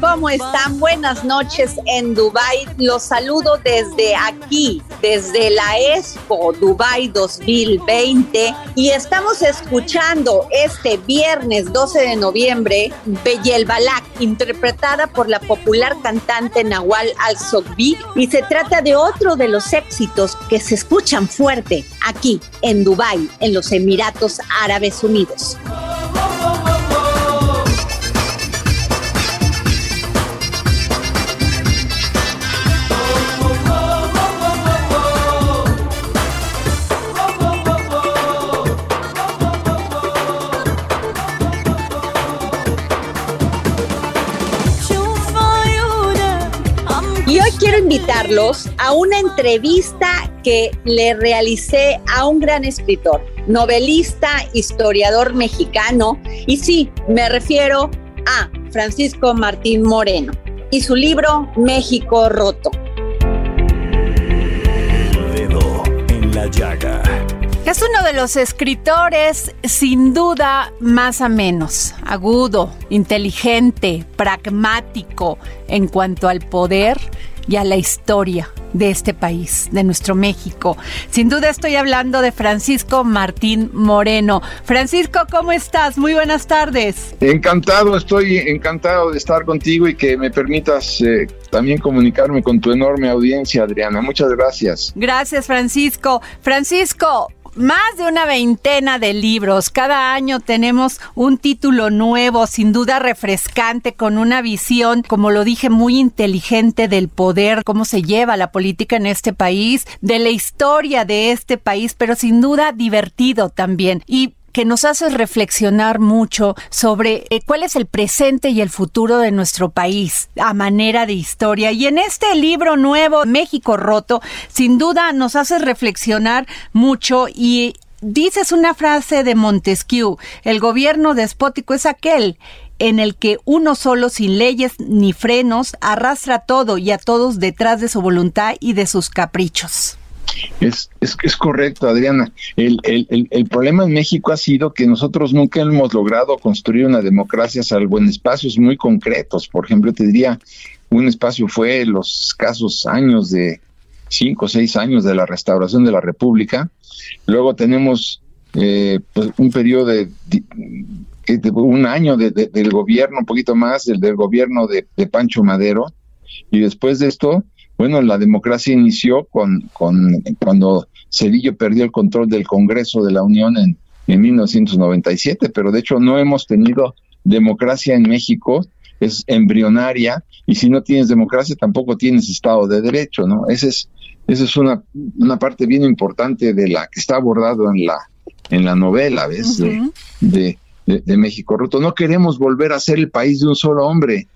¿Cómo están? Buenas noches en Dubai. Los saludo desde aquí, desde la Expo Dubai 2020 y estamos escuchando este viernes 12 de noviembre Beyel Balak, interpretada por la popular cantante Nawal Al-Sogbi y se trata de otro de los éxitos que se escuchan fuerte aquí en Dubai, en los Emiratos Árabes Unidos. Invitarlos a una entrevista que le realicé a un gran escritor, novelista, historiador mexicano, y sí, me refiero a Francisco Martín Moreno y su libro México Roto. El Dedo en la Llaga. Es uno de los escritores sin duda más amenos, agudo, inteligente, pragmático en cuanto al poder y a la historia de este país, de nuestro México. Sin duda estoy hablando de Francisco Martín Moreno. Francisco, ¿cómo estás? Muy buenas tardes. Encantado, estoy encantado de estar contigo y que me permitas eh, también comunicarme con tu enorme audiencia, Adriana. Muchas gracias. Gracias, Francisco. Francisco, más de una veintena de libros. Cada año tenemos un título nuevo, sin duda refrescante, con una visión, como lo dije, muy inteligente del poder, cómo se lleva la política en este país, de la historia de este país, pero sin duda divertido también. Y que nos hace reflexionar mucho sobre eh, cuál es el presente y el futuro de nuestro país a manera de historia. Y en este libro nuevo, México Roto, sin duda nos hace reflexionar mucho y dices una frase de Montesquieu, el gobierno despótico es aquel en el que uno solo sin leyes ni frenos arrastra todo y a todos detrás de su voluntad y de sus caprichos. Es, es, es correcto, Adriana. El, el, el, problema en México ha sido que nosotros nunca hemos logrado construir una democracia salvo en espacios muy concretos. Por ejemplo, te diría, un espacio fue los escasos años de cinco o seis años de la restauración de la República. Luego tenemos eh, pues un periodo de, un año de, del gobierno, un poquito más del gobierno de, Pancho Madero. Y después de esto, bueno, la democracia inició con, con cuando Cedillo perdió el control del Congreso de la Unión en, en 1997, pero de hecho no hemos tenido democracia en México, es embrionaria, y si no tienes democracia tampoco tienes Estado de Derecho, ¿no? Esa es, esa es una, una parte bien importante de la que está abordado en la, en la novela, ¿ves? Uh -huh. de, de de, de México roto. No queremos volver a ser el país de un solo hombre.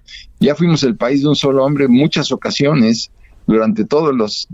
Ya fuimos el país de un solo hombre en muchas ocasiones durante todos los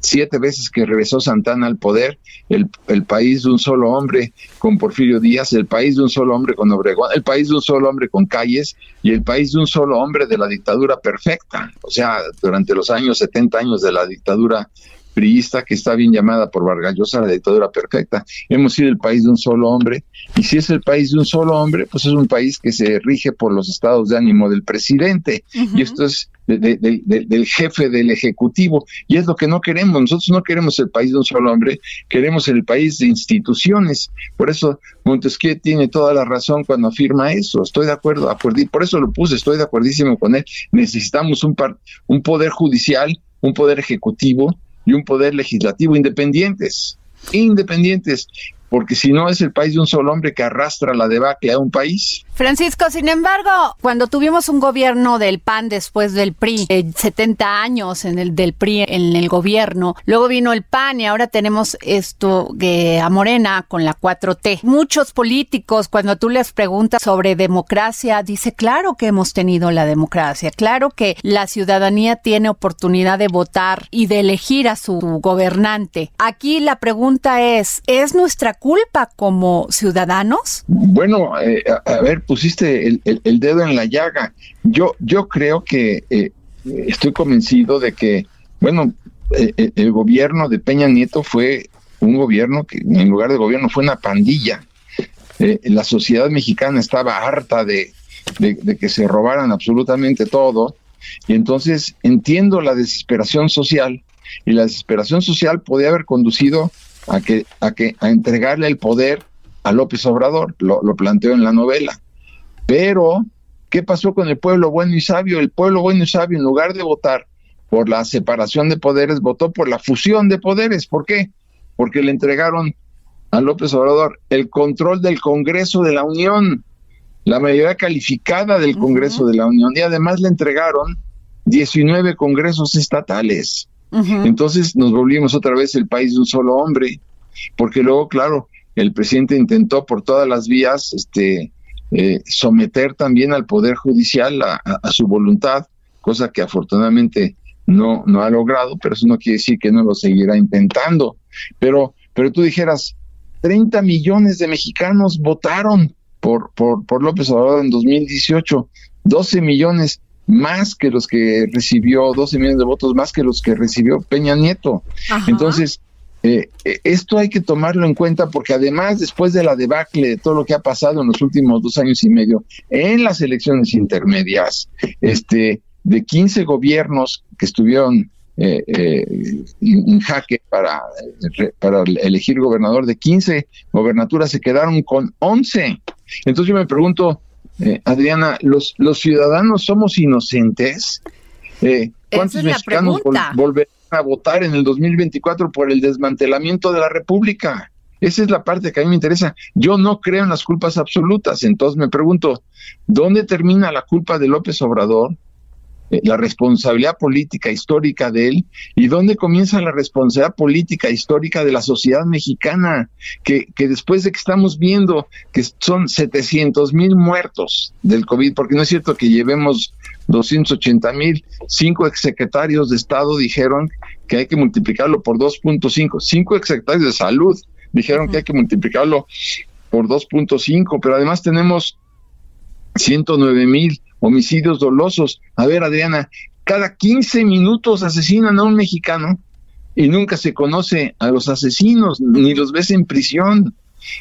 siete veces que regresó Santana al poder, el, el, país de un solo hombre con Porfirio Díaz, el país de un solo hombre con Obregón, el país de un solo hombre con Calles y el país de un solo hombre de la dictadura perfecta. O sea, durante los años 70 años de la dictadura priista que está bien llamada por Vargas Llosa la dictadura perfecta. Hemos sido el país de un solo hombre y si es el país de un solo hombre, pues es un país que se rige por los estados de ánimo del presidente uh -huh. y esto es de, de, de, del jefe del ejecutivo y es lo que no queremos. Nosotros no queremos el país de un solo hombre, queremos el país de instituciones. Por eso Montesquieu tiene toda la razón cuando afirma eso. Estoy de acuerdo, por eso lo puse, estoy de acuerdísimo con él. Necesitamos un, par, un poder judicial, un poder ejecutivo y un poder legislativo independientes, independientes, porque si no es el país de un solo hombre que arrastra la debacle a un país. Francisco, sin embargo, cuando tuvimos un gobierno del PAN después del PRI, eh, 70 años en el del PRI en el gobierno, luego vino el PAN y ahora tenemos esto eh, a Morena con la 4T. Muchos políticos, cuando tú les preguntas sobre democracia, dice, claro que hemos tenido la democracia, claro que la ciudadanía tiene oportunidad de votar y de elegir a su gobernante. Aquí la pregunta es, ¿es nuestra culpa como ciudadanos? Bueno, eh, a, ver, pusiste el, dedo en la llaga. Yo, yo creo que eh, estoy convencido de que, bueno, eh, el gobierno de Peña Nieto fue un gobierno que en lugar de gobierno fue una pandilla. La sociedad mexicana estaba harta de, de, de que se robaran absolutamente todo. Y entonces entiendo la desesperación social y la desesperación social podía haber conducido a que, a que, a entregarle el poder a López Obrador, lo, lo planteó en la novela. Pero, ¿qué pasó con el pueblo bueno y sabio? El pueblo bueno y sabio, en lugar de votar por la separación de poderes, votó por la fusión de poderes. ¿Por qué? Porque le entregaron a López Obrador el control del Congreso de la Unión, la mayoría calificada del Congreso uh -huh. de la Unión, y además le entregaron 19 congresos estatales. Entonces nos volvimos otra vez el país de un solo hombre, porque luego, claro, el presidente intentó por todas las vías este, eh, someter también al Poder Judicial a, su voluntad, cosa que afortunadamente no, no ha logrado, pero eso no quiere decir que no lo seguirá intentando. Pero, pero tú dijeras, 30 millones de mexicanos votaron por, por, por López Obrador en 2018, 12 millones más que los que recibió, 12 millones de votos más que los que recibió Peña Nieto. Ajá. Entonces, eh, esto hay que tomarlo en cuenta porque además después de la debacle de todo lo que ha pasado en los últimos dos años y medio en las elecciones intermedias, este, de 15 gobiernos que estuvieron eh, eh, en jaque para, para elegir gobernador, de 15 gobernaturas se quedaron con 11. Entonces yo me pregunto, eh, Adriana, ¿los, ¿los ciudadanos somos inocentes? Eh, ¿Cuántos mexicanos vol volverán a votar en el 2024 por el desmantelamiento de la República? Esa es la parte que a mí me interesa. Yo no creo en las culpas absolutas, entonces me pregunto, ¿dónde termina la culpa de López Obrador? Eh, la responsabilidad política histórica de él y dónde comienza la responsabilidad política histórica de la sociedad mexicana, que, que después de que estamos viendo que son 700 mil muertos del COVID, porque no es cierto que llevemos 280 mil, cinco exsecretarios de Estado dijeron que hay que multiplicarlo por 2.5, cinco exsecretarios de salud dijeron uh -huh. que hay que multiplicarlo por 2.5, pero además tenemos 109 mil homicidios dolosos. A ver, Adriana, cada 15 minutos asesinan a un mexicano y nunca se conoce a los asesinos, ni los ves en prisión.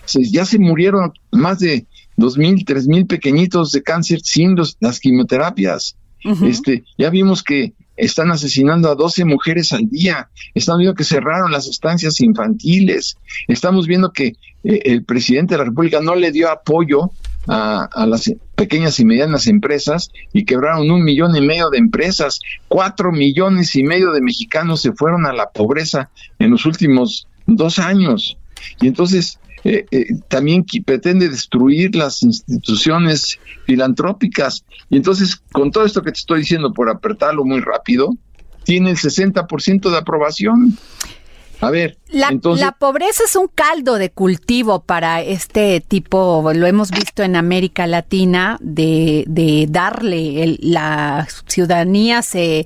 Se, ya se murieron más de dos mil, tres mil pequeñitos de cáncer sin los, las quimioterapias. Uh -huh. Este, ya vimos que están asesinando a 12 mujeres al día, estamos viendo que cerraron las estancias infantiles, estamos viendo que eh, el presidente de la República no le dio apoyo a, a, las pequeñas y medianas empresas y quebraron un millón y medio de empresas. Cuatro millones y medio de mexicanos se fueron a la pobreza en los últimos dos años. Y entonces eh, eh, también pretende destruir las instituciones filantrópicas. Y entonces, con todo esto que te estoy diciendo, por apretarlo muy rápido, tiene el 60% de aprobación. A ver, La, entonces, la pobreza es un caldo de cultivo para este tipo, lo hemos visto en América Latina, de, de darle, el- la ciudadanía se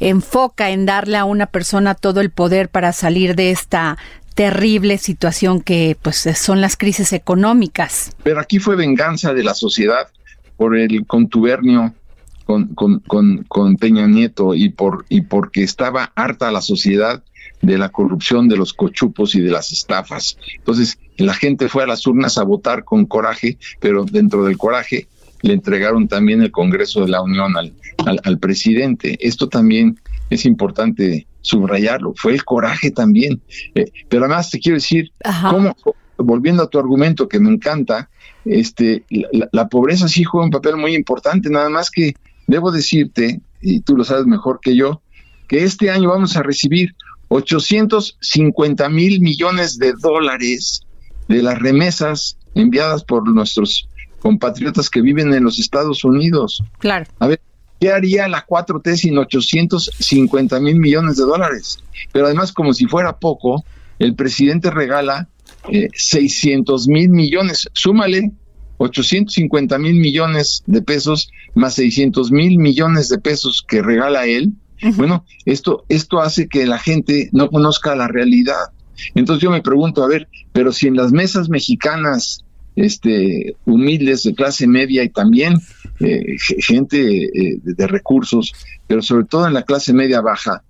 enfoca en darle a una persona todo el poder para salir de esta terrible situación que pues son las crisis económicas. pero aquí fue venganza de la sociedad por el contubernio con, con, con, con Peña Nieto y por y porque estaba harta la sociedad de la corrupción, de los cochupos y de las estafas. Entonces, la gente fue a las urnas a votar con coraje, pero dentro del coraje le entregaron también el Congreso de la Unión al, al, al presidente. Esto también es importante subrayarlo. Fue el coraje también. Eh, pero además te quiero decir, cómo, volviendo a tu argumento que me encanta, este, la, la pobreza sí juega un papel muy importante, nada más que debo decirte, y tú lo sabes mejor que yo, que este año vamos a recibir 850 mil millones de dólares de las remesas enviadas por nuestros compatriotas que viven en los Estados Unidos. Claro. A ver, ¿qué haría la 4T sin 850 mil millones de dólares? Pero además, como si fuera poco, el presidente regala eh, 600 mil millones. Súmale 850 mil millones de pesos más 600 mil millones de pesos que regala él. Bueno, esto, esto hace que la gente no conozca la realidad. Entonces yo me pregunto, a ver, pero si en las mesas mexicanas este, humildes de clase media y también eh, ge- gente eh, de recursos, pero sobre todo en la clase media baja,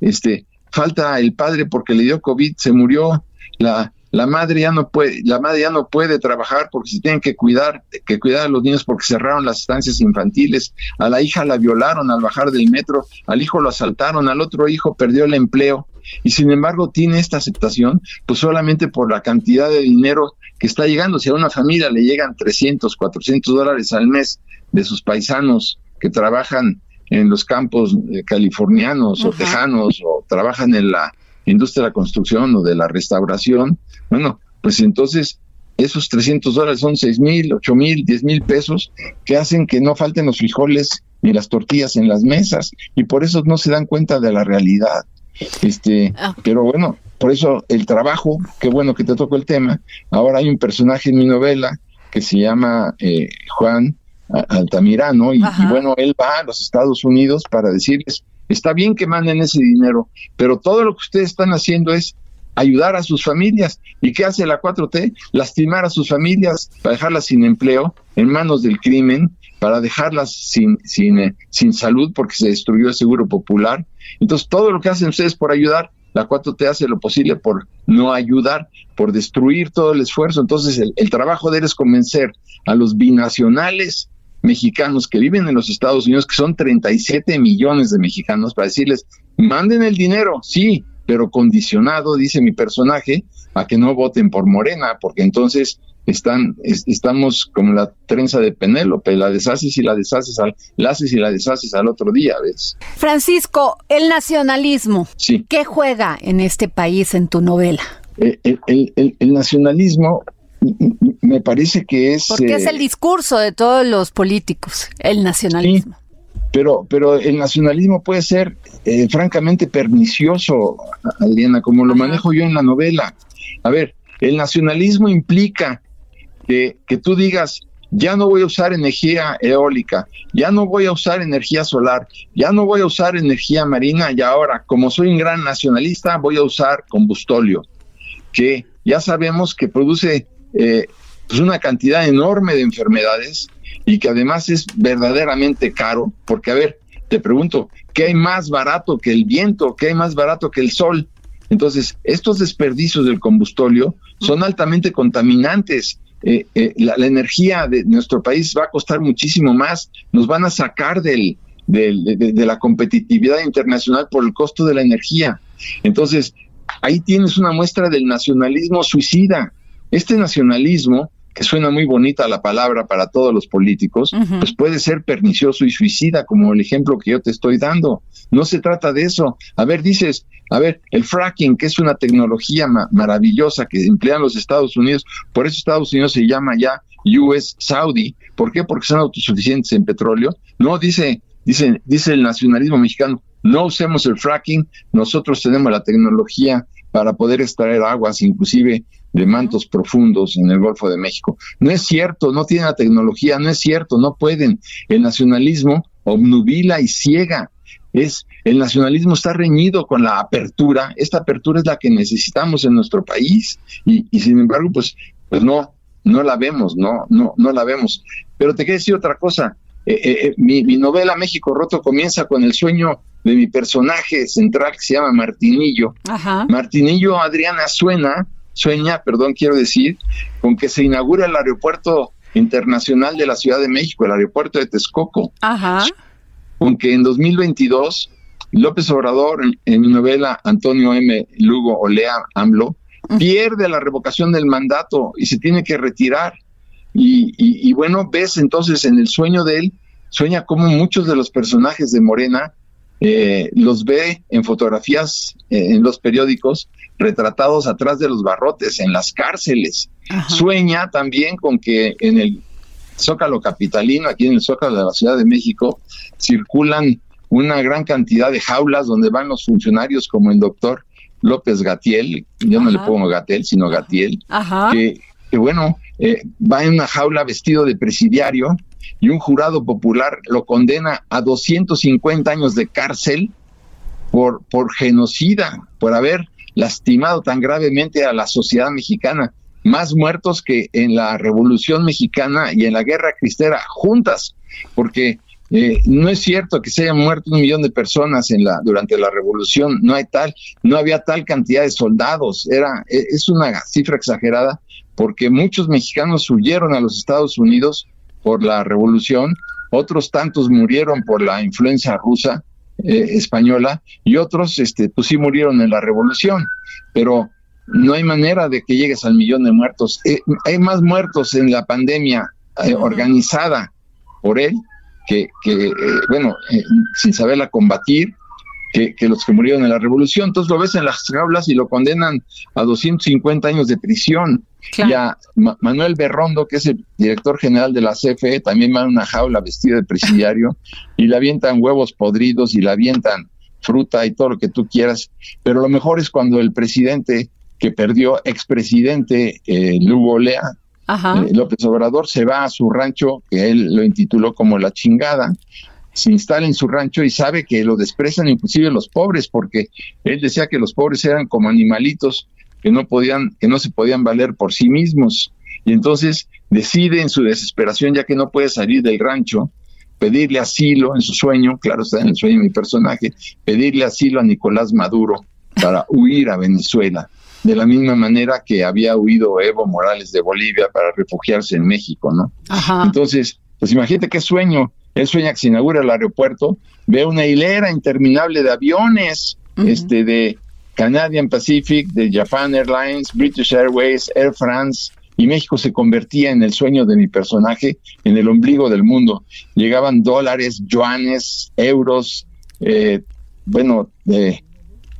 este, falta el padre porque le dio COVID, se murió, la, la madre ya no puede, la madre ya no puede trabajar porque se tienen que cuidar, que cuidar a los niños porque cerraron las estancias infantiles, a la hija la violaron al bajar del metro, al hijo lo asaltaron, al otro hijo perdió el empleo, y sin embargo tiene esta aceptación, pues solamente por la cantidad de dinero que está llegando. Si a una familia le llegan 300, 400 dólares al mes de sus paisanos que trabajan en los campos eh, californianos o tejanos o trabajan en la industria de la construcción o de la restauración, bueno, pues entonces esos 300 dólares son 6 mil, 8 mil, 10 mil pesos que hacen que no falten los frijoles ni las tortillas en las mesas y por eso no se dan cuenta de la realidad. Este, Ah. pero bueno, por eso el trabajo, qué bueno que te tocó el tema. Ahora hay un personaje en mi novela que se llama eh, Juan Altamirano y, y bueno, él va a los Estados Unidos para decirles, está bien que manden ese dinero, pero todo lo que ustedes están haciendo es ayudar a sus familias. ¿Y qué hace la 4T? Lastimar a sus familias para dejarlas sin empleo, en manos del crimen, para dejarlas sin, sin, eh, sin salud porque se destruyó el seguro popular. Entonces, todo lo que hacen ustedes por ayudar, la 4T hace lo posible por no ayudar, por destruir todo el esfuerzo. Entonces, el, el trabajo de él es convencer a los binacionales mexicanos que viven en los Estados Unidos, que son 37 millones de mexicanos, para decirles, manden el dinero, sí, pero condicionado, dice mi personaje, a que no voten por Morena, porque entonces están, es- estamos como la trenza de Penélope, la deshaces y la deshaces, al, la haces y la deshaces al otro día, ¿ves? Francisco, el nacionalismo, Sí. ¿qué juega en este país en tu novela? Eh, El, el- el- el nacionalismo me parece que es... Porque es eh, el discurso de todos los políticos, el nacionalismo. Pero, pero el nacionalismo puede ser eh, francamente pernicioso, Adriana, como lo manejo yo en la novela. A ver, el nacionalismo implica que, que tú digas, ya no voy a usar energía eólica, ya no voy a usar energía solar, ya no voy a usar energía marina y ahora, como soy un gran nacionalista, voy a usar combustóleo, que ya sabemos que produce eh, pues una cantidad enorme de enfermedades y que además es verdaderamente caro, porque a ver, te pregunto, ¿qué hay más barato que el viento? ¿Qué hay más barato que el sol? Entonces, estos desperdicios del combustóleo son altamente contaminantes. Eh, eh, la, energía de nuestro país va a costar muchísimo más, nos van a sacar del, del- de, de- de la competitividad internacional por el costo de la energía. Entonces, ahí tienes una muestra del nacionalismo suicida. Este nacionalismo, que suena muy bonita la palabra para todos los políticos, pues puede ser pernicioso y suicida, como el ejemplo que yo te estoy dando. No se trata de eso. A ver, dices, a ver, el fracking, que es una tecnología ma- maravillosa que emplean los Estados Unidos, por eso Estados Unidos se llama ya US Saudi. ¿Por qué? Porque son autosuficientes en petróleo. No, dice, dice, dice el nacionalismo mexicano, no usemos el fracking, nosotros tenemos la tecnología para poder extraer aguas, inclusive de mantos profundos en el Golfo de México. No es cierto, no tienen la tecnología, no es cierto, no pueden. El nacionalismo obnubila y ciega. Es el nacionalismo está reñido con la apertura. Esta apertura es la que necesitamos en nuestro país y, y sin embargo, pues, pues no, no la vemos, no, no, no la vemos. Pero te quiero decir otra cosa. Eh, eh, eh, mi, mi novela México Roto comienza con el sueño de mi personaje central que se llama Martinillo. Ajá. Martinillo Adriana suena, sueña, perdón, quiero decir, con que se inaugura el aeropuerto internacional de la Ciudad de México, el aeropuerto de Texcoco, Ajá. con que en 2022 López Obrador, en, en mi novela Antonio M. Lugo Olea AMLO, pierde la revocación del mandato y se tiene que retirar. Y, y- y bueno, ves entonces en el sueño de él, sueña como muchos de los personajes de Morena eh, los ve en fotografías eh, en los periódicos retratados atrás de los barrotes, en las cárceles. Ajá. Sueña también con que en el Zócalo Capitalino, aquí en el Zócalo de la Ciudad de México, circulan una gran cantidad de jaulas donde van los funcionarios como el doctor López Gatiel, yo no le pongo Gatel, sino Gatiel, Ajá. que, que bueno, eh, va en una jaula vestido de presidiario y un jurado popular lo condena a 250 años de cárcel por, por genocida, por haber lastimado tan gravemente a la sociedad mexicana. Más muertos que en la Revolución Mexicana y en la Guerra Cristera juntas, porque eh, no es cierto que se hayan muerto un millón de personas en la durante la Revolución, no hay tal, no había tal cantidad de soldados, era e- es una cifra exagerada porque muchos mexicanos huyeron a los Estados Unidos por la Revolución, otros tantos murieron por la influencia rusa eh, española y otros este pues sí murieron en la Revolución, pero no hay manera de que llegues al millón de muertos. Eh, hay más muertos en la pandemia eh, organizada por él que, que bueno, sin saberla combatir, que, que los que murieron en la revolución. Entonces lo ves en las jaulas y lo condenan a 250 años de prisión. Claro. Y a Ma- Manuel Berrondo, que es el director general de la CFE, también va en una jaula vestido de presidiario y le avientan huevos podridos y le avientan fruta y todo lo que tú quieras. Pero lo mejor es cuando el presidente que perdió, expresidente eh, Lugo Lea, eh, López Obrador se va a su rancho, que él lo intituló como la chingada, se instala en su rancho y sabe que lo desprecian inclusive los pobres, porque él decía que los pobres eran como animalitos que no podían, que no se podían valer por sí mismos. Y entonces decide en su desesperación, ya que no puede salir del rancho, pedirle asilo en su sueño, claro está en el sueño de mi personaje, pedirle asilo a Nicolás Maduro para huir a Venezuela, de la misma manera que había huido Evo Morales de Bolivia para refugiarse en México, ¿no? Ajá. Entonces, pues imagínate qué sueño. Él sueña que se inaugura el aeropuerto, ve una hilera interminable de aviones, este de Canadian Pacific, de Japan Airlines, British Airways, Air France, y México se convertía en el sueño de mi personaje, en el ombligo del mundo. Llegaban dólares, yuanes, euros, eh, bueno, de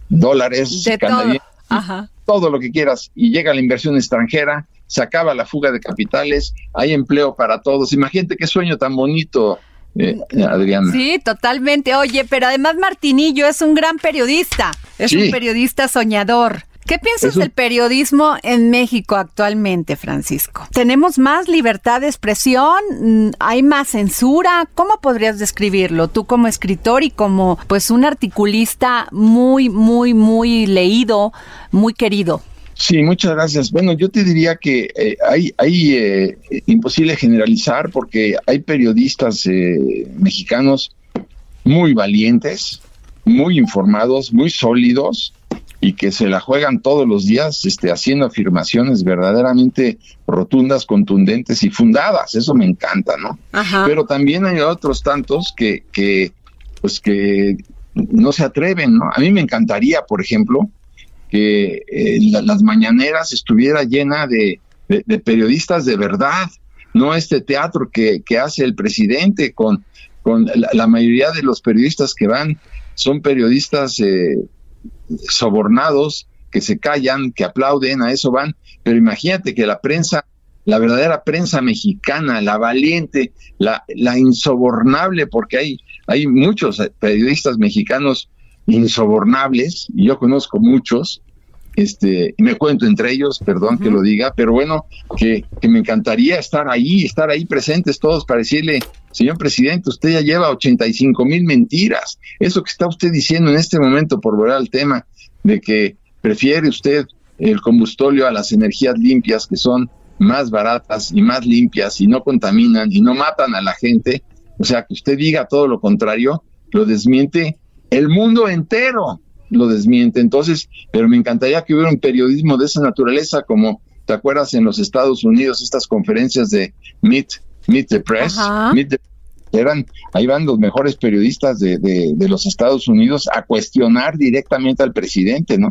dólares De todo. canadienses Ajá. todo lo que quieras y llega la inversión extranjera, se acaba la fuga de capitales, hay empleo para todos. Imagínate qué sueño tan bonito, eh, Adriana. Sí, totalmente. Oye, pero además Martinillo es un gran periodista, es Sí. un periodista soñador. ¿Qué piensas del periodismo en México actualmente, Francisco? ¿Tenemos más libertad de expresión? Mm, ¿Hay más censura? ¿Cómo podrías describirlo tú como escritor y como pues un articulista muy, muy, muy leído, muy querido? Sí, muchas gracias. Bueno, yo te diría que eh, hay, hay eh, imposible generalizar porque hay periodistas eh, mexicanos muy valientes, muy informados, muy sólidos y que se la juegan todos los días este, haciendo afirmaciones verdaderamente rotundas, contundentes y fundadas. Eso me encanta, ¿no? Ajá. Pero también hay otros tantos que, que, pues que no se atreven, ¿no? A mí me encantaría, por ejemplo, que eh, la- las mañaneras estuviera llena de, de- de periodistas de verdad, no este teatro que, que hace el presidente con, con la, la mayoría de los periodistas que van. Son periodistas eh, sobornados que se callan, que aplauden, a eso van, pero imagínate que la prensa, la verdadera prensa mexicana, la valiente, la, la insobornable, porque hay, hay muchos eh, periodistas mexicanos insobornables, y yo conozco muchos, este, me cuento entre ellos, perdón que lo diga, pero bueno, que, que, me encantaría estar ahí, estar ahí presentes todos para decirle, señor presidente, usted ya lleva 85 mil mentiras. Eso que está usted diciendo en este momento, por volver al tema, de que prefiere usted el combustóleo a las energías limpias, que son más baratas y más limpias y no contaminan y no matan a la gente, o sea, que usted diga todo lo contrario, lo desmiente el mundo entero lo desmiente. Entonces, pero me encantaría que hubiera un periodismo de esa naturaleza, como te acuerdas en los Estados Unidos, estas conferencias de Meet, Meet the Press, Meet the eran, ahí van los mejores periodistas de, de, los Estados Unidos a cuestionar directamente al presidente, ¿no?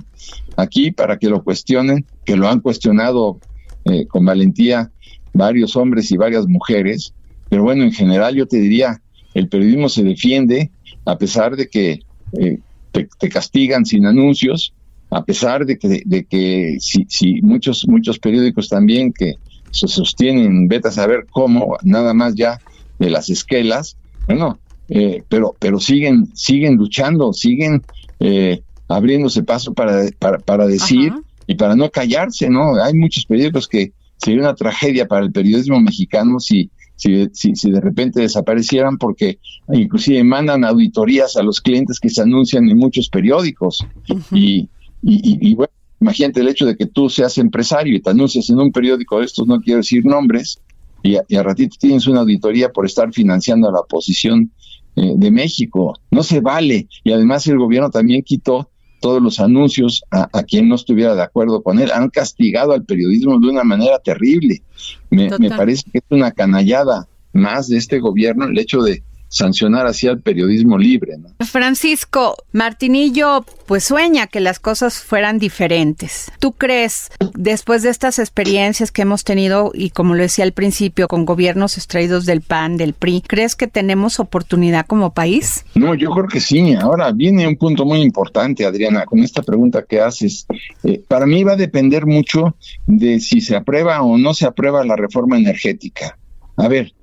Aquí para que lo cuestionen, que lo han cuestionado eh, con valentía varios hombres y varias mujeres, pero bueno, en general yo te diría, el periodismo se defiende a pesar de que eh, te, castigan sin anuncios, a pesar de que, de que si, si muchos, muchos periódicos también que se sostienen, vete a saber cómo, nada más ya de las esquelas, bueno, eh, pero, pero siguen, siguen luchando, siguen eh, abriéndose paso para, para, para decir y para no callarse, ¿no? Hay muchos periódicos que sería una tragedia para el periodismo mexicano si si, si, de repente desaparecieran porque inclusive mandan auditorías a los clientes que se anuncian en muchos periódicos. y, y, bueno, imagínate el hecho de que tú seas empresario y te anuncias en un periódico de estos, no quiero decir nombres, y a, ratito tienes una auditoría por estar financiando a la oposición eh, de México. No se vale. Y además el gobierno también quitó todos los anuncios a, quien no estuviera de acuerdo con él. Han castigado al periodismo de una manera terrible. Me, me parece que es una canallada más de este gobierno el hecho de sancionar así al periodismo libre. ¿no? Francisco Martinillo, pues sueña que las cosas fueran diferentes. ¿Tú crees, después de estas experiencias que hemos tenido y como lo decía al principio, con gobiernos extraídos del PAN, del PRI, crees que tenemos oportunidad como país? No, yo creo que sí. Ahora viene un punto muy importante, Adriana, con esta pregunta que haces. Eh, para mí va a depender mucho de si se aprueba o no se aprueba la reforma energética. A ver,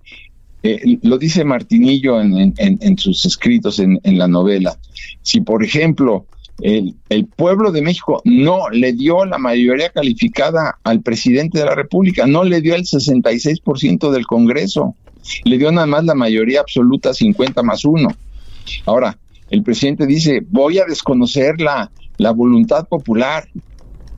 eh, lo dice Martinillo en, sus escritos en, la novela. Si, por ejemplo, el, pueblo de México no le dio la mayoría calificada al presidente de la República, no le dio el 66% del Congreso, le dio nada más la mayoría absoluta 50 más 1. Ahora, el presidente dice, voy a desconocer la, la voluntad popular,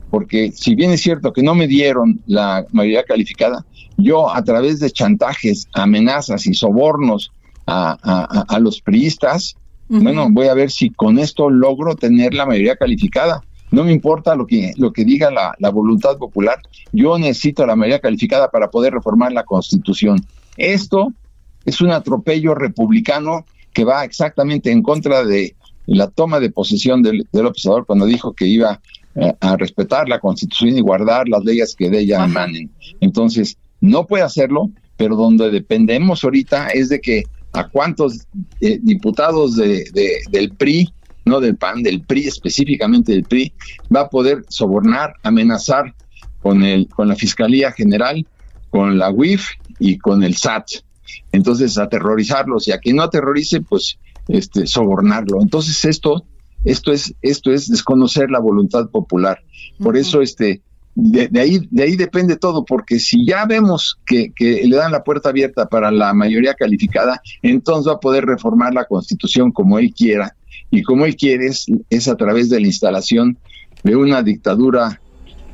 porque si bien es cierto que no me dieron la mayoría calificada, yo a través de chantajes, amenazas y sobornos a, los priistas, bueno, voy a ver si con esto logro tener la mayoría calificada. No me importa lo que, lo que diga la, la voluntad popular, yo necesito la mayoría calificada para poder reformar la constitución. Esto es un atropello republicano que va exactamente en contra de la toma de posesión del, del Observador cuando dijo que iba eh, a respetar la constitución y guardar las leyes que de ella emanen. Entonces, no puede hacerlo, pero donde dependemos ahorita es de que a cuántos eh, diputados de, del PRI, no del PAN, del PRI específicamente del PRI, va a poder sobornar, amenazar con, el, con la Fiscalía General, con la UIF y con el SAT. Entonces, aterrorizarlos y a quien no aterrorice, pues este, sobornarlo. Entonces, esto esto es, esto es desconocer la voluntad popular. Por eso, este, de, ahí, de ahí depende todo, porque si ya vemos que, le dan la puerta abierta para la mayoría calificada, entonces va a poder reformar la constitución como él quiera. Y como él quiere es, a través de la instalación de una dictadura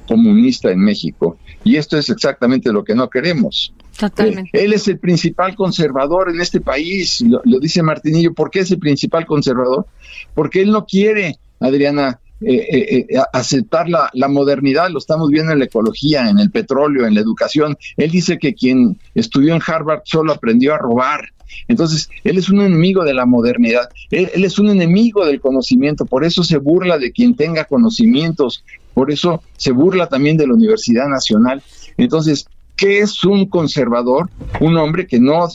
comunista en México. Y esto es exactamente lo que no queremos. Totalmente. él es el principal conservador en este país, lo, dice Martinillo. ¿Por qué es el principal conservador? Porque él no quiere, Adriana, eh, eh, eh, aceptar la, modernidad, lo estamos viendo en la ecología, en el petróleo, en la educación. Él dice que quien estudió en Harvard solo aprendió a robar. Entonces, él es un enemigo de la modernidad, él, él, es un enemigo del conocimiento, por eso se burla de quien tenga conocimientos, por eso se burla también de la Universidad Nacional. Entonces, ¿qué es un conservador? Un hombre que no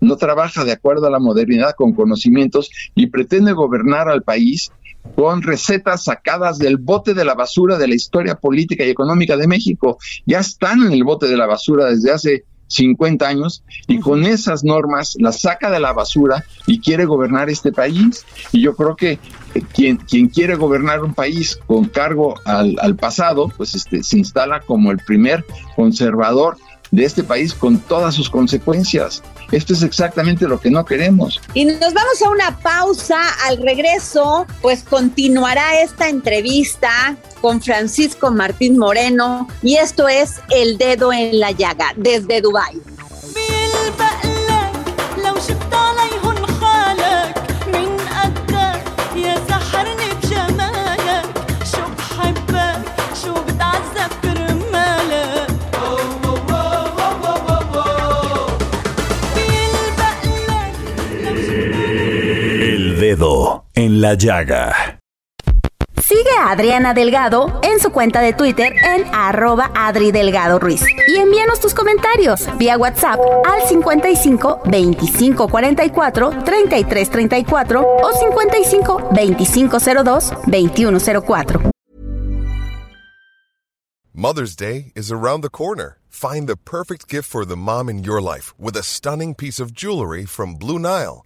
no trabaja de acuerdo a la modernidad con conocimientos y pretende gobernar al país con recetas sacadas del bote de la basura de la historia política y económica de México. Ya están en el bote de la basura desde hace 50 años y con esas normas las saca de la basura y quiere gobernar este país. Y yo creo que eh, quien, quien quiere gobernar un país con cargo al, al pasado, pues este, se instala como el primer conservador de este país con todas sus consecuencias. Esto es exactamente lo que no queremos. Y nos vamos a una pausa. Al regreso, pues continuará esta entrevista con Francisco Martín Moreno y esto es El Dedo en la Llaga desde Dubái. Dedo en la llaga. Sigue a Adriana Delgado en su cuenta de Twitter en arroba Adri Delgado Ruiz. Y envíanos tus comentarios vía WhatsApp al 55 25 44 33 34 o 55 25 02 21 04. Mother's Day is around the corner. Find the perfect gift for the mom in your life with a stunning piece of jewelry from Blue Nile.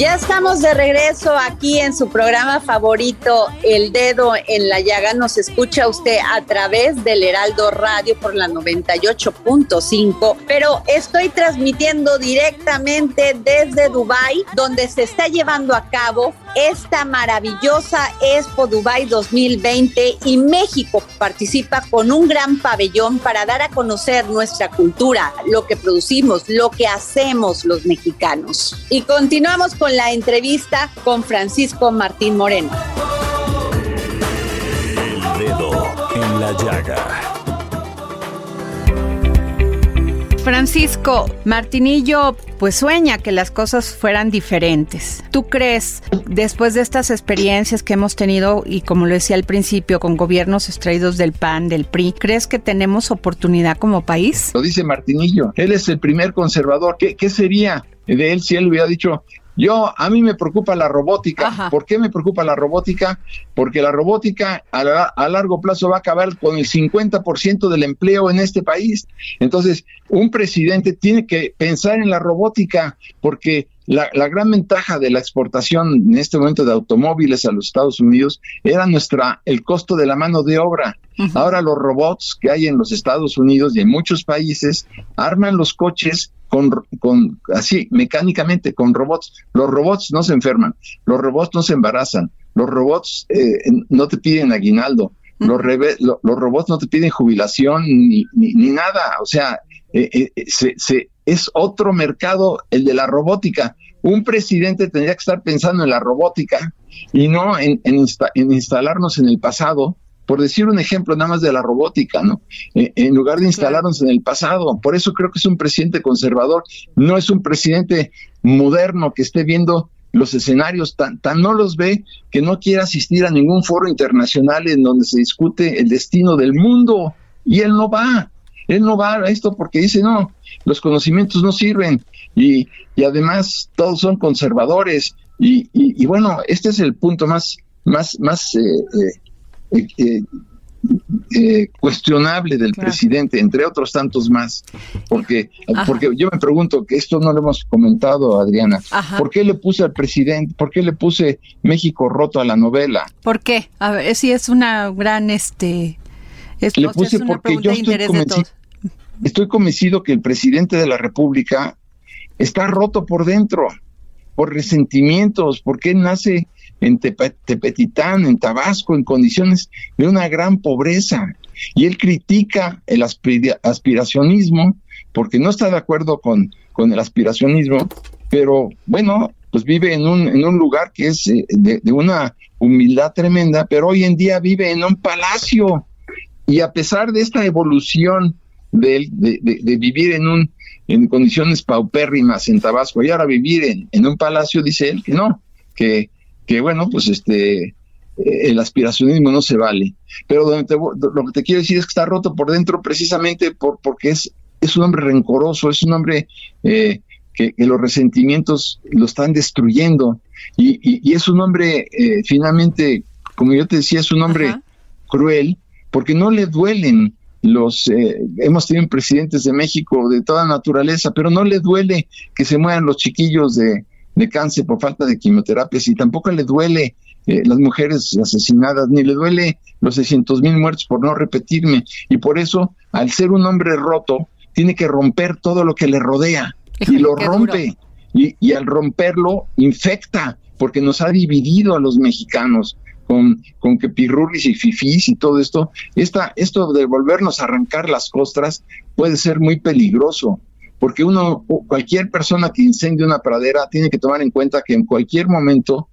Ya estamos de regreso aquí en su programa favorito, El Dedo en la Llaga. Nos escucha usted a través del Heraldo Radio por la 98.5, pero estoy transmitiendo directamente desde Dubai, donde se está llevando a cabo esta maravillosa Expo Dubai 2020 y México participa con un gran pabellón para dar a conocer nuestra cultura, lo que producimos, lo que hacemos los mexicanos. Y continuamos con la entrevista con Francisco Martín Moreno. El dedo en la llaga. Francisco, Martinillo pues sueña que las cosas fueran diferentes. ¿Tú crees, después de estas experiencias que hemos tenido y como lo decía al principio, con gobiernos extraídos del PAN, del PRI, crees que tenemos oportunidad como país? Lo dice Martinillo, él es el primer conservador. ¿Qué, qué sería de él si él hubiera dicho, yo, a mí me preocupa la robótica. Ajá. ¿Por qué me preocupa la robótica? Porque la robótica a, la- a largo plazo va a acabar con el 50% del empleo en este país. Entonces, un presidente tiene que pensar en la robótica porque la, la gran ventaja de la exportación en este momento de automóviles a los Estados Unidos era nuestra el costo de la mano de obra. Ahora los robots que hay en los Estados Unidos y en muchos países arman los coches con, con así mecánicamente con robots. Los robots no se enferman, los robots no se embarazan, los robots eh, no te piden aguinaldo, los, los robots no te piden jubilación ni, ni, ni nada. O sea, eh, eh, eh, se, se- es otro mercado el de la robótica. Un presidente tendría que estar pensando en la robótica y no en, en insta- en instalarnos en el pasado por decir un ejemplo nada más de la robótica, ¿no? Eh, en lugar de instalarnos en el pasado. Por eso creo que es un presidente conservador, no es un presidente moderno que esté viendo los escenarios, tan, tan no los ve que no quiere asistir a ningún foro internacional en donde se discute el destino del mundo. Y él no va, él no va a esto porque dice, no, los conocimientos no sirven y, y además todos son conservadores. Y, y- y bueno, este es el punto más, más, más eh, eh, eh, eh, eh, cuestionable del Claro. presidente, entre otros tantos más. Porque, Ajá. porque yo me pregunto, que esto no lo hemos comentado, Adriana, Ajá. ¿por qué le puse al presidente, por qué le puse México roto a la novela? ¿Por qué? A ver, sí es una gran, este... Es, Le puse es una porque yo estoy convencido. Estoy convencido que el presidente de la República está roto por dentro, por resentimientos, porque él nace en Tepe- Tepetitán, en Tabasco, en condiciones de una gran pobreza. Y él critica el aspira- aspiracionismo porque no está de acuerdo con, con el aspiracionismo, pero bueno, pues vive en un, en un lugar que es eh, de, de una humildad tremenda, pero hoy en día vive en un palacio. Y a pesar de esta evolución de, él, de, de- de vivir en un en condiciones paupérrimas en Tabasco y ahora vivir en, en un palacio, dice él que no, que, que bueno, pues este eh, el aspiracionismo no se vale. Pero donde te lo que te quiero decir es que está roto por dentro precisamente por, porque es, es un hombre rencoroso, es un hombre eh, que, que los resentimientos lo están destruyendo y, y- y es un hombre eh, finalmente, como yo te decía, es un hombre Ajá. cruel porque no le duelen los eh, hemos tenido presidentes de México de toda naturaleza, pero no le duele que se mueran los chiquillos de, de cáncer por falta de quimioterapias y tampoco le duele eh, las mujeres asesinadas, ni le duele los 600 mil muertos por no repetirme. Y por eso, al ser un hombre roto, tiene que romper todo lo que le rodea y lo qué rompe. Y, y al romperlo, infecta, porque nos ha dividido a los mexicanos con, con que pirurris y fifís y todo esto. Esta, esto de volvernos a arrancar las costras puede ser muy peligroso, porque uno, cualquier persona que incendie una pradera tiene que tomar en cuenta que en cualquier momento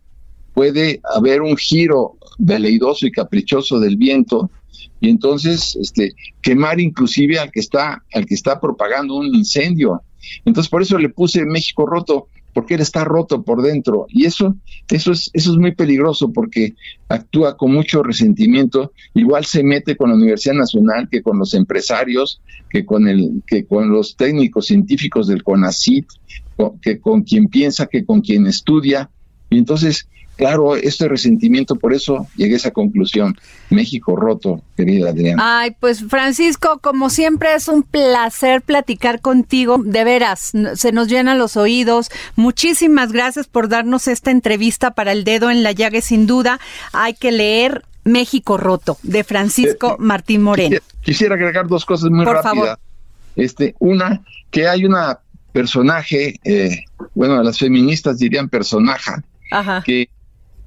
puede haber un giro veleidoso y caprichoso del viento y entonces este quemar inclusive al que está al que está propagando un incendio. Entonces por eso le puse México roto porque él está roto por dentro. Y eso eso es eso es muy peligroso porque actúa con mucho resentimiento, igual se mete con la Universidad Nacional que con los empresarios, que con el que con los técnicos científicos del CONACYT, co- que con quien piensa, que con quien estudia. Y entonces Claro, este resentimiento, por eso llegué a esa conclusión. México roto, querida Adriana. Ay, pues Francisco, como siempre es un placer platicar contigo. De veras, se nos llenan los oídos. Muchísimas gracias por darnos esta entrevista para el dedo en la llaga. Sin duda, hay que leer México roto de Francisco Eh, Martín Moreno. Quisiera, quisiera agregar dos cosas muy Por rápidas. favor. Este, una, que hay una personaje, eh, bueno, las feministas dirían personaja, Ajá. que,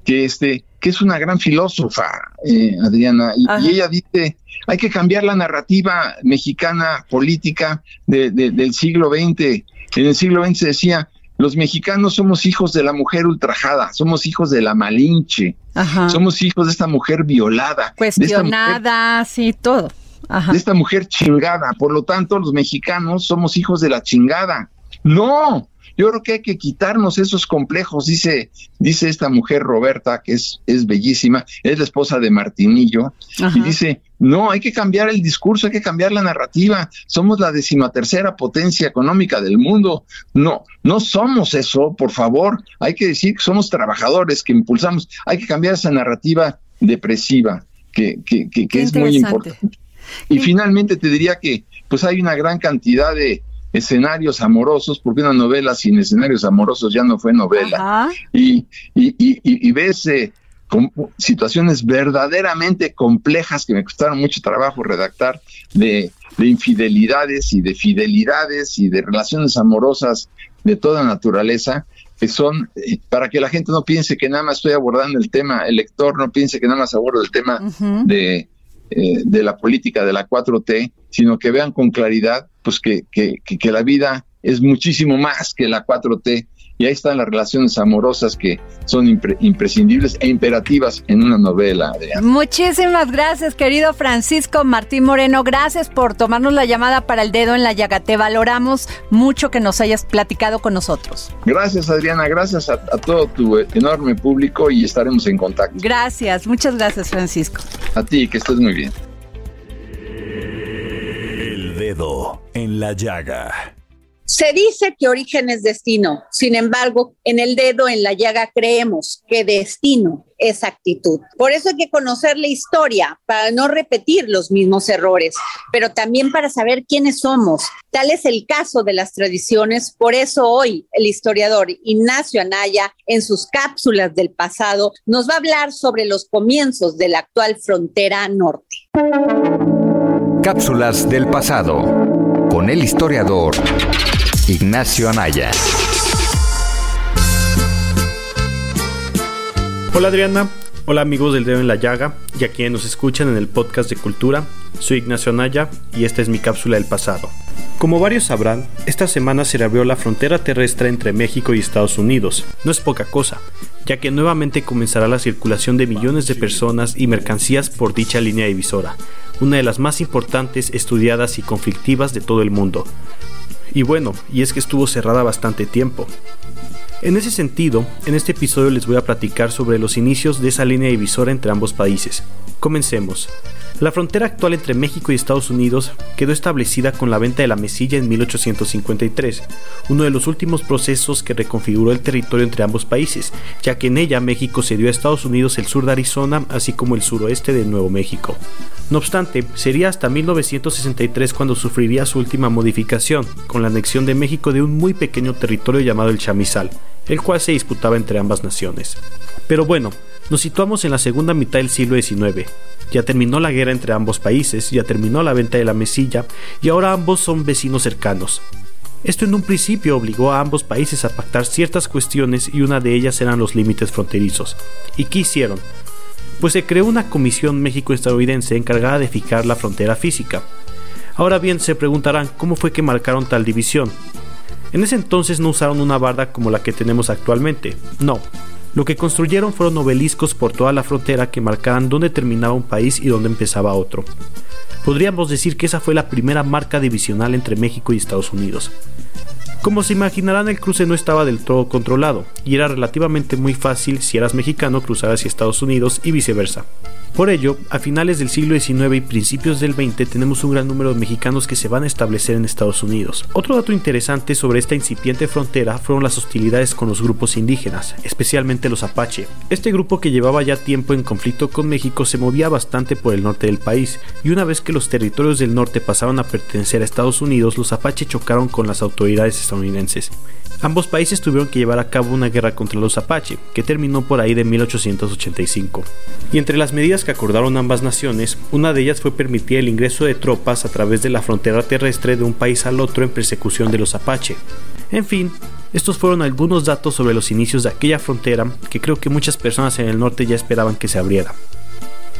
que este, que es una gran filósofa, eh, Adriana, y, ella dice, hay que cambiar la narrativa mexicana política de- de- del siglo XX. En el siglo XX se decía, los mexicanos somos hijos de la mujer ultrajada, somos hijos de la malinche, Ajá. somos hijos de esta mujer violada, mujer Cuestionada, sí, todo. Ajá. de esta mujer chingada. Por lo tanto, los mexicanos somos hijos de la chingada. No, yo creo que hay que quitarnos esos complejos, dice, dice esta mujer Roberta, que es, es bellísima, es la esposa de Martinillo, Ajá. y dice, no, hay que cambiar el discurso, hay que cambiar la narrativa. Somos la decimatercera potencia económica del mundo. No, no somos eso, por favor. Hay que decir que somos trabajadores, que impulsamos. Hay que cambiar esa narrativa depresiva, que, que, que, que es muy importante. Y finalmente te diría que pues hay una gran cantidad de escenarios amorosos, porque una novela sin escenarios amorosos ya no fue novela. Y, y, y, y- y ves eh, situaciones verdaderamente complejas que me costaron mucho trabajo redactar, de, de infidelidades y de fidelidades y de relaciones amorosas de toda naturaleza, que son, eh, para que la gente no piense que nada más estoy abordando el tema, el lector no piense que nada más abordo el tema de, eh, de la política de la 4T, sino que vean con claridad pues que, que, que, la vida es muchísimo más que la 4T. Y ahí están las relaciones amorosas que son impre- imprescindibles e imperativas en una novela, Adrián. Muchísimas gracias, querido Francisco Martín Moreno. Gracias por tomarnos la llamada para el dedo en la llaga. Te valoramos mucho que nos hayas platicado con nosotros. Gracias, Adriana. Gracias a, a todo tu eh, enorme público y estaremos en contacto. Gracias, muchas gracias, Francisco. A ti, que estés muy bien. El dedo en la llaga. Se dice que origen es destino, sin embargo, en el dedo en la llaga creemos que destino es actitud. Por eso hay que conocer la historia para no repetir los mismos errores, pero también para saber quiénes somos. Tal es el caso de las tradiciones, por eso hoy el historiador Ignacio Anaya, en sus cápsulas del pasado, nos va a hablar sobre los comienzos de la actual frontera norte. Cápsulas del pasado con el historiador Ignacio Anaya. Hola Adriana, Hola amigos del dedo en la llaga y a quienes nos escuchan en el podcast de cultura, soy Ignacio Anaya y esta es mi cápsula del pasado. Como varios sabrán, esta semana se reabrió la frontera terrestre entre México y Estados Unidos. No es poca cosa, ya que nuevamente comenzará la circulación de millones de personas y mercancías por dicha línea divisora, una de las más importantes, estudiadas y conflictivas de todo el mundo. Y bueno, y es que estuvo cerrada bastante tiempo. En ese sentido, en este episodio les voy a platicar sobre los inicios de esa línea divisora entre ambos países. Comencemos. La frontera actual entre México y Estados Unidos quedó establecida con la venta de la mesilla en 1853, uno de los últimos procesos que reconfiguró el territorio entre ambos países, ya que en ella México cedió a Estados Unidos el sur de Arizona, así como el suroeste de Nuevo México. No obstante, sería hasta 1963 cuando sufriría su última modificación, con la anexión de México de un muy pequeño territorio llamado el Chamizal, el cual se disputaba entre ambas naciones. Pero bueno, nos situamos en la segunda mitad del siglo XIX, ya terminó la guerra entre ambos países, ya terminó la venta de la mesilla y ahora ambos son vecinos cercanos. Esto en un principio obligó a ambos países a pactar ciertas cuestiones y una de ellas eran los límites fronterizos. ¿Y qué hicieron? Pues se creó una comisión México-estadounidense encargada de fijar la frontera física. Ahora bien, se preguntarán cómo fue que marcaron tal división. En ese entonces no usaron una barda como la que tenemos actualmente, no, lo que construyeron fueron obeliscos por toda la frontera que marcaban dónde terminaba un país y dónde empezaba otro. Podríamos decir que esa fue la primera marca divisional entre México y Estados Unidos. Como se imaginarán, el cruce no estaba del todo controlado, y era relativamente muy fácil si eras mexicano cruzar hacia Estados Unidos y viceversa. Por ello, a finales del siglo XIX y principios del XX tenemos un gran número de mexicanos que se van a establecer en Estados Unidos. Otro dato interesante sobre esta incipiente frontera fueron las hostilidades con los grupos indígenas, especialmente los Apache. Este grupo que llevaba ya tiempo en conflicto con México se movía bastante por el norte del país, y una vez que los territorios del norte pasaron a pertenecer a Estados Unidos, los Apache chocaron con las autoridades estadounidenses. Ambos países tuvieron que llevar a cabo una guerra contra los Apache, que terminó por ahí de 1885. Y entre las medidas que acordaron ambas naciones, una de ellas fue permitir el ingreso de tropas a través de la frontera terrestre de un país al otro en persecución de los Apache. En fin, estos fueron algunos datos sobre los inicios de aquella frontera que creo que muchas personas en el norte ya esperaban que se abriera.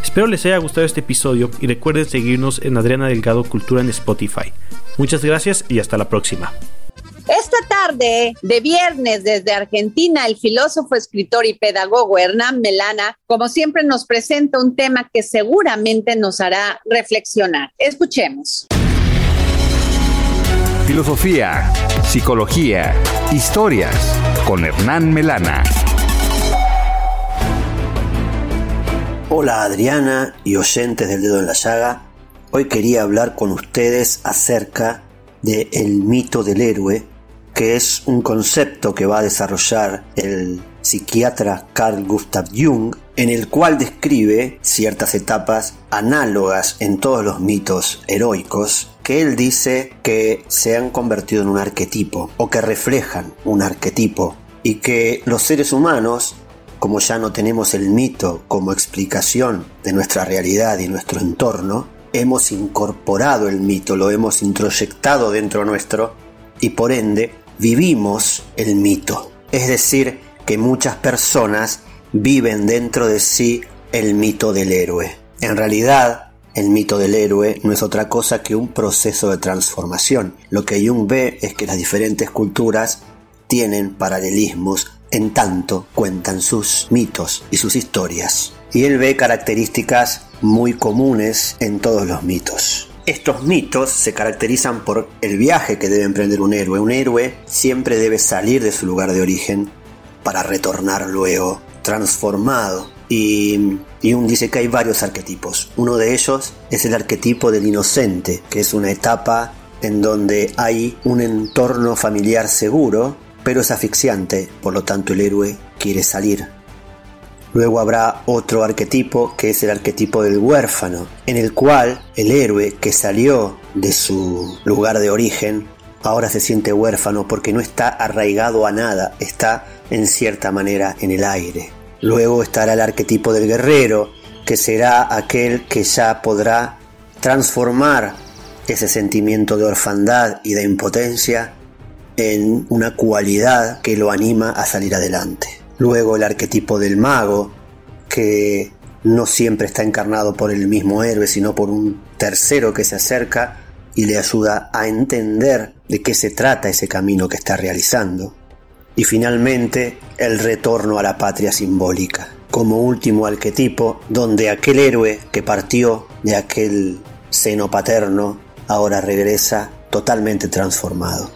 Espero les haya gustado este episodio y recuerden seguirnos en Adriana Delgado Cultura en Spotify. Muchas gracias y hasta la próxima. Tarde de viernes desde Argentina, el filósofo, escritor y pedagogo Hernán Melana, como siempre, nos presenta un tema que seguramente nos hará reflexionar. Escuchemos. Filosofía, psicología, historias con Hernán Melana. Hola Adriana y oyentes del dedo en la llaga. Hoy quería hablar con ustedes acerca del el mito del héroe que es un concepto que va a desarrollar el psiquiatra Carl Gustav Jung, en el cual describe ciertas etapas análogas en todos los mitos heroicos, que él dice que se han convertido en un arquetipo o que reflejan un arquetipo y que los seres humanos como ya no tenemos el mito como explicación de nuestra realidad y nuestro entorno, hemos incorporado el mito, lo hemos introyectado dentro nuestro y por ende vivimos el mito. Es decir, que muchas personas viven dentro de sí el mito del héroe. En realidad, el mito del héroe no es otra cosa que un proceso de transformación. Lo que Jung ve es que las diferentes culturas tienen paralelismos en tanto cuentan sus mitos y sus historias. Y él ve características muy comunes en todos los mitos. Estos mitos se caracterizan por el viaje que debe emprender un héroe. Un héroe siempre debe salir de su lugar de origen para retornar luego transformado. Y Jung dice que hay varios arquetipos. Uno de ellos es el arquetipo del inocente, que es una etapa en donde hay un entorno familiar seguro, pero es asfixiante, por lo tanto el héroe quiere salir Luego habrá otro arquetipo que es el arquetipo del huérfano, en el cual el héroe que salió de su lugar de origen ahora se siente huérfano porque no está arraigado a nada, está en cierta manera en el aire. Luego estará el arquetipo del guerrero, que será aquel que ya podrá transformar ese sentimiento de orfandad y de impotencia en una cualidad que lo anima a salir adelante. Luego el arquetipo del mago, que no siempre está encarnado por el mismo héroe, sino por un tercero que se acerca y le ayuda a entender de qué se trata ese camino que está realizando. Y finalmente, el retorno a la patria simbólica, como último arquetipo donde aquel héroe que partió de aquel seno paterno ahora regresa totalmente transformado.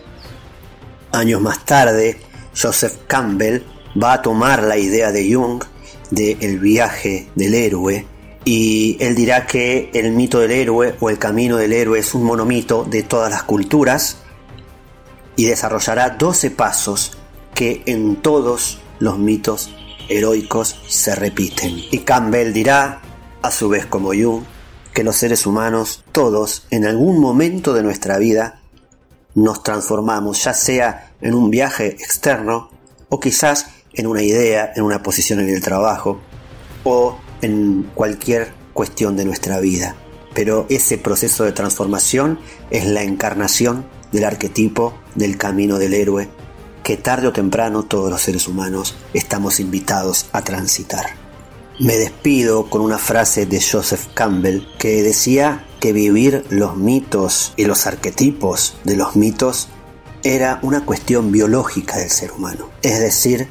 Años más tarde, Joseph Campbell va a tomar la idea de Jung de el viaje del héroe y él dirá que el mito del héroe o el camino del héroe es un monomito de todas las culturas y desarrollará 12 pasos que en todos los mitos heroicos se repiten. Y Campbell dirá, a su vez como Jung, que los seres humanos, todos, en algún momento de nuestra vida, nos transformamos, ya sea en un viaje externo o quizás en una idea, en una posición en el trabajo o en cualquier cuestión de nuestra vida. Pero ese proceso de transformación es la encarnación del arquetipo del camino del héroe que tarde o temprano todos los seres humanos estamos invitados a transitar. Me despido con una frase de Joseph Campbell que decía que vivir los mitos y los arquetipos de los mitos era una cuestión biológica del ser humano. Es decir,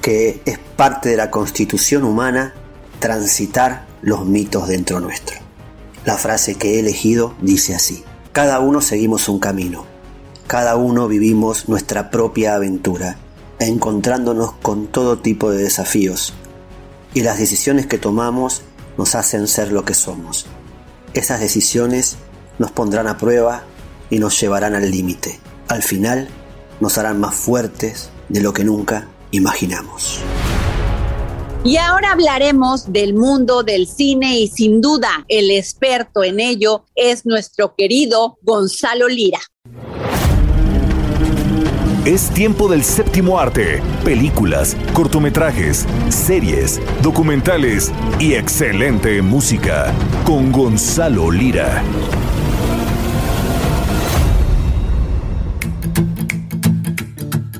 que es parte de la constitución humana transitar los mitos dentro nuestro. La frase que he elegido dice así, cada uno seguimos un camino, cada uno vivimos nuestra propia aventura, encontrándonos con todo tipo de desafíos, y las decisiones que tomamos nos hacen ser lo que somos. Esas decisiones nos pondrán a prueba y nos llevarán al límite. Al final, nos harán más fuertes de lo que nunca imaginamos. Y ahora hablaremos del mundo del cine y sin duda el experto en ello es nuestro querido Gonzalo Lira. Es tiempo del séptimo arte, películas, cortometrajes, series, documentales y excelente música con Gonzalo Lira.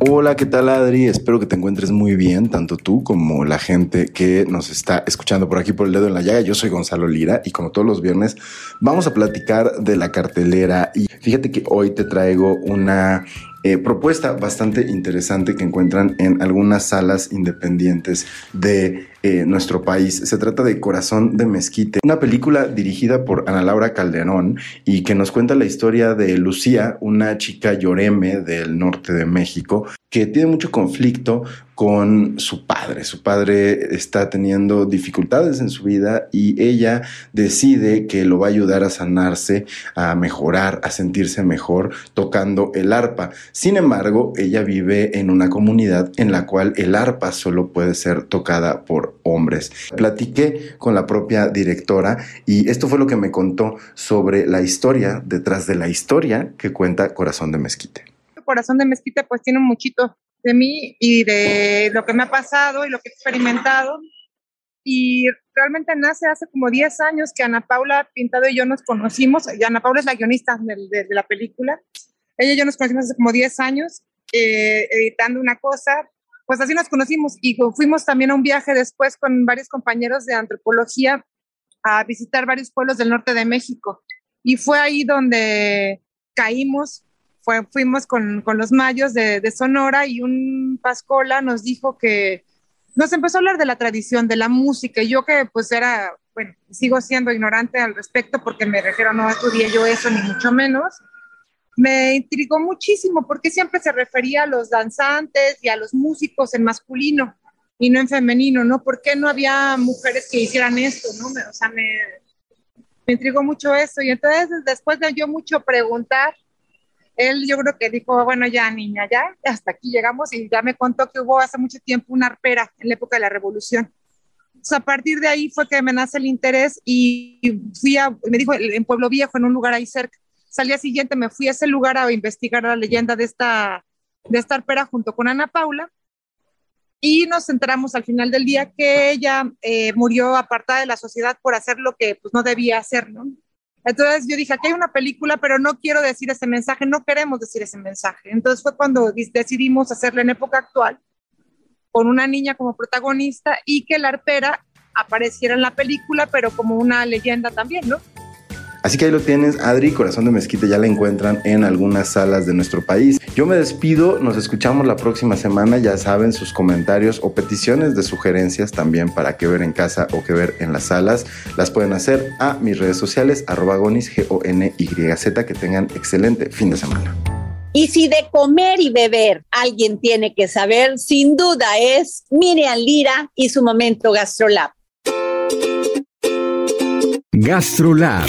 Hola, ¿qué tal Adri? Espero que te encuentres muy bien, tanto tú como la gente que nos está escuchando por aquí por el dedo en la llaga. Yo soy Gonzalo Lira y como todos los viernes vamos a platicar de la cartelera y fíjate que hoy te traigo una eh, propuesta bastante interesante que encuentran en algunas salas independientes de eh, nuestro país. Se trata de Corazón de Mezquite, una película dirigida por Ana Laura Calderón y que nos cuenta la historia de Lucía, una chica lloreme del norte de México, que tiene mucho conflicto con su padre. Su padre está teniendo dificultades en su vida y ella decide que lo va a ayudar a sanarse, a mejorar, a sentirse mejor tocando el arpa. Sin embargo, ella vive en una comunidad en la cual el arpa solo puede ser tocada por hombres. Platiqué con la propia directora y esto fue lo que me contó sobre la historia detrás de la historia que cuenta Corazón de Mezquite. Corazón de Mezquite pues tiene un muchito de mí y de lo que me ha pasado y lo que he experimentado. Y realmente nace hace como 10 años que Ana Paula Pintado y yo nos conocimos. Y Ana Paula es la guionista de, de, la película. Ella y yo nos conocimos hace como 10 años eh, editando una cosa. Pues así nos conocimos. Y fuimos también a un viaje después con varios compañeros de antropología a visitar varios pueblos del norte de México. Y fue ahí donde caímos. Fuimos con, con los mayos de, de, Sonora y un Pascola nos dijo que nos empezó a hablar de la tradición, de la música, y yo que pues era, bueno, sigo siendo ignorante al respecto porque me refiero, no estudié yo eso ni mucho menos, me intrigó muchísimo porque siempre se refería a los danzantes y a los músicos en masculino y no en femenino, ¿no? ¿Por qué no había mujeres que hicieran esto, no? O sea, me, intrigó mucho eso y entonces después de yo mucho preguntar, él yo creo que dijo, bueno, ya niña, ya, hasta aquí llegamos y ya me contó que hubo hace mucho tiempo una arpera en la época de la revolución. Entonces, a partir de ahí fue que me nace el interés y fui a, me dijo, en Pueblo Viejo, en un lugar ahí cerca. Salía siguiente me fui a ese lugar a investigar la leyenda de esta, de esta arpera junto con Ana Paula y nos enteramos al final del día que ella eh, murió apartada de la sociedad por hacer lo que pues no debía hacer, ¿no? Entonces yo dije, aquí hay una película, pero no quiero decir ese mensaje, no queremos decir ese mensaje. Entonces fue cuando decidimos hacerla en época actual, con una niña como protagonista y que la arpera apareciera en la película, pero como una leyenda también, ¿no? Así que ahí lo tienes, Adri, Corazón de Mezquite, ya la encuentran en algunas salas de nuestro país. Yo me despido, nos escuchamos la próxima semana, ya saben sus comentarios o peticiones de sugerencias también para qué ver en casa o qué ver en las salas, las pueden hacer a mis redes sociales, arroba gonis, G-O-N-Y-Z, que tengan excelente fin de semana. Y si de comer y beber alguien tiene que saber, sin duda es Miriam Lira y su momento GastroLab. GastroLab.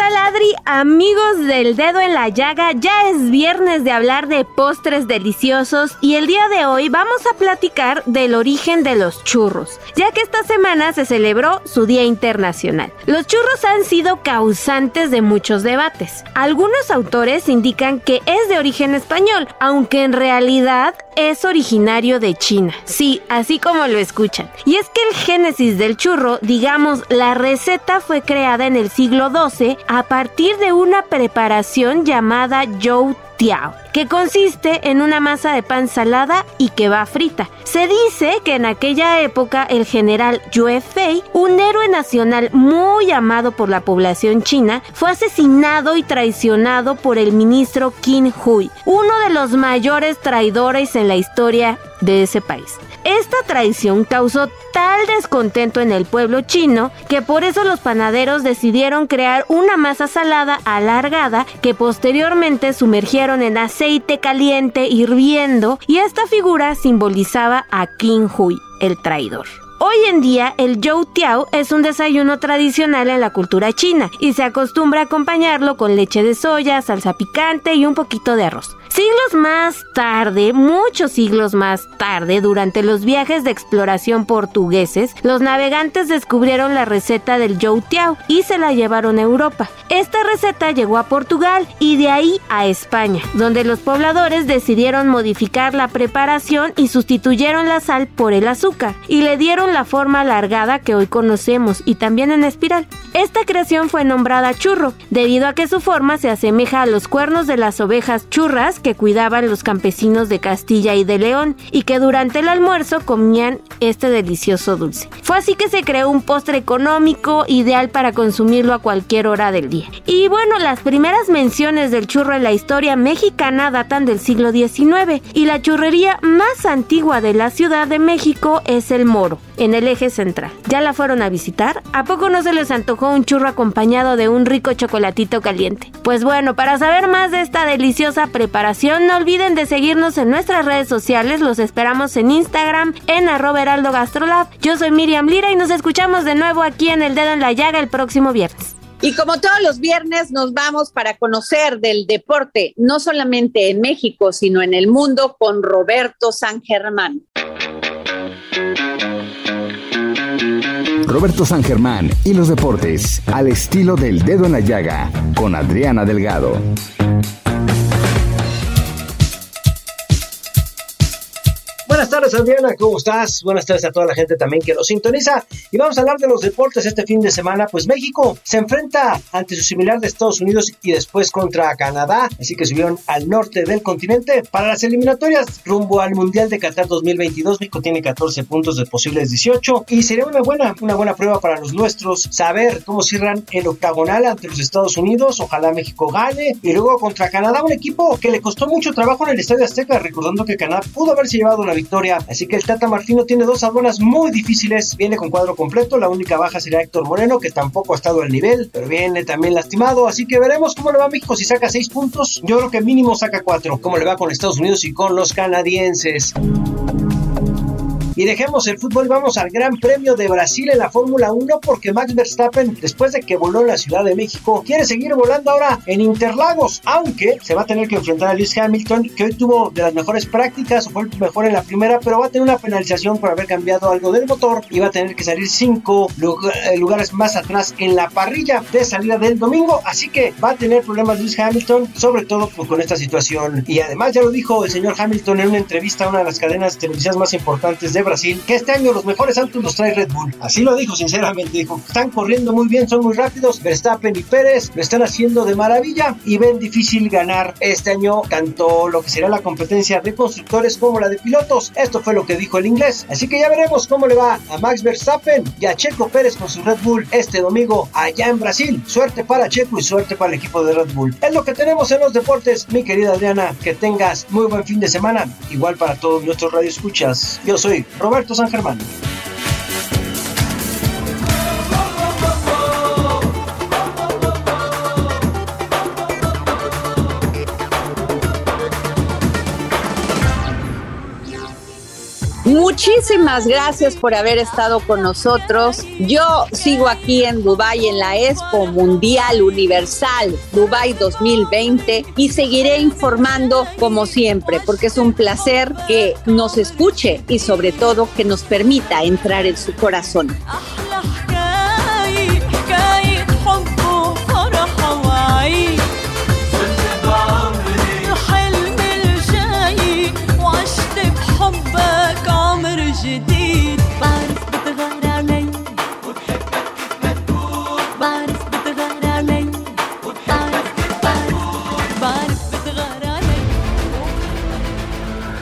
Hola, ¿qué tal Adri? Amigos del dedo en la llaga, ya es viernes de hablar de postres deliciosos y el día de hoy vamos a platicar del origen de los churros, ya que esta semana se celebró su Día Internacional. Los churros han sido causantes de muchos debates. Algunos autores indican que es de origen español, aunque en realidad es originario de China. Sí, así como lo escuchan. Y es que el génesis del churro, digamos, la receta fue creada en el siglo II a partir de una preparación llamada Zhou Que consiste en una masa de pan salada y que va frita. Se dice que en aquella época el general Yue Fei, un héroe nacional muy amado por la población china, fue asesinado y traicionado por el ministro Qin Hui, uno de los mayores traidores en la historia de ese país. Esta traición causó tal descontento en el pueblo chino que por eso los panaderos decidieron crear una masa salada alargada que posteriormente sumergieron en aceite caliente hirviendo y esta figura simbolizaba a Qin Hui, el traidor. Hoy en día el Zhou Tiao es un desayuno tradicional en la cultura china y se acostumbra a acompañarlo con leche de soya, salsa picante y un poquito de arroz. Siglos más tarde, muchos siglos más tarde, durante los viajes de exploración portugueses, los navegantes descubrieron la receta del Zhou Tiao y se la llevaron a Europa. Esta receta llegó a Portugal y de ahí a España, donde los pobladores decidieron modificar la preparación y sustituyeron la sal por el azúcar y le dieron la forma alargada que hoy conocemos y también en espiral. Esta creación fue nombrada churro, debido a que su forma se asemeja a los cuernos de las ovejas churras que cuidaban los campesinos de Castilla y de León y que durante el almuerzo comían este delicioso dulce. Fue así que se creó un postre económico ideal para consumirlo a cualquier hora del día. Y bueno, las primeras menciones del churro en la historia mexicana datan del siglo XIX y la churrería más antigua de la Ciudad de México es el Moro, en el eje central. ¿Ya la fueron a visitar? ¿A poco no se les antojó un churro acompañado de un rico chocolatito caliente? Pues bueno, para saber más de esta deliciosa preparación, no olviden de seguirnos en nuestras redes sociales. Los esperamos en Instagram, en arroba heraldo gastrolab. Yo soy Miriam Lira y nos escuchamos de nuevo aquí en El Dedo en la Llaga el próximo viernes. Y como todos los viernes nos vamos para conocer del deporte, no solamente en México, sino en el mundo, con Roberto San Germán. Roberto San Germán y los deportes al estilo del dedo en la llaga con Adriana Delgado. Buenas tardes, Adriana, ¿cómo estás? Buenas tardes a toda la gente también que nos sintoniza. Y vamos a hablar de los deportes este fin de semana. Pues México se enfrenta ante su similar de Estados Unidos y después contra Canadá. Así que subieron al norte del continente. Para las eliminatorias rumbo al Mundial de Qatar 2022, México tiene 14 puntos de posibles 18. Y sería una buena, una buena prueba para los nuestros saber cómo cierran el octagonal ante los Estados Unidos. Ojalá México gane. Y luego contra Canadá, un equipo que le costó mucho trabajo en el Estadio Azteca. Recordando que Canadá pudo haberse llevado una victoria. Así que el Tata Martino tiene dos aduanas muy difíciles. Viene con cuadro completo. La única baja sería Héctor Moreno, que tampoco ha estado al nivel, pero viene también lastimado. Así que veremos cómo le va a México si saca seis puntos. Yo creo que mínimo saca cuatro. Cómo le va con Estados Unidos y con los canadienses. Y dejemos el fútbol, vamos al Gran Premio de Brasil en la Fórmula 1 porque Max Verstappen, después de que voló en la Ciudad de México, quiere seguir volando ahora en Interlagos, aunque se va a tener que enfrentar a Lewis Hamilton, que hoy tuvo de las mejores prácticas o fue el mejor en la primera, pero va a tener una penalización por haber cambiado algo del motor y va a tener que salir cinco eh, lugares más atrás en la parrilla de salida del domingo, así que va a tener problemas Lewis Hamilton, sobre todo con esta situación. Y además ya lo dijo el señor Hamilton en una entrevista a una de las cadenas televisivas más importantes de Brasil Brasil que este año los mejores autos los trae Red Bull. Así lo dijo sinceramente, dijo, están corriendo muy bien, son muy rápidos, Verstappen y Pérez lo están haciendo de maravilla y ven difícil ganar este año tanto lo que será la competencia de constructores como la de pilotos. Esto fue lo que dijo el inglés. Así que ya veremos cómo le va a Max Verstappen y a Checo Pérez con su Red Bull este domingo allá en Brasil. Suerte para Checo y suerte para el equipo de Red Bull. Es lo que tenemos en los deportes, mi querida Adriana. Que tengas muy buen fin de semana. Igual para todos nuestros radioescuchas. Yo soy Roberto San Germán. Muchísimas gracias por haber estado con nosotros. Yo sigo aquí en Dubai en la Expo Mundial Universal Dubai 2020 y seguiré informando como siempre porque es un placer que nos escuche y sobre todo que nos permita entrar en su corazón.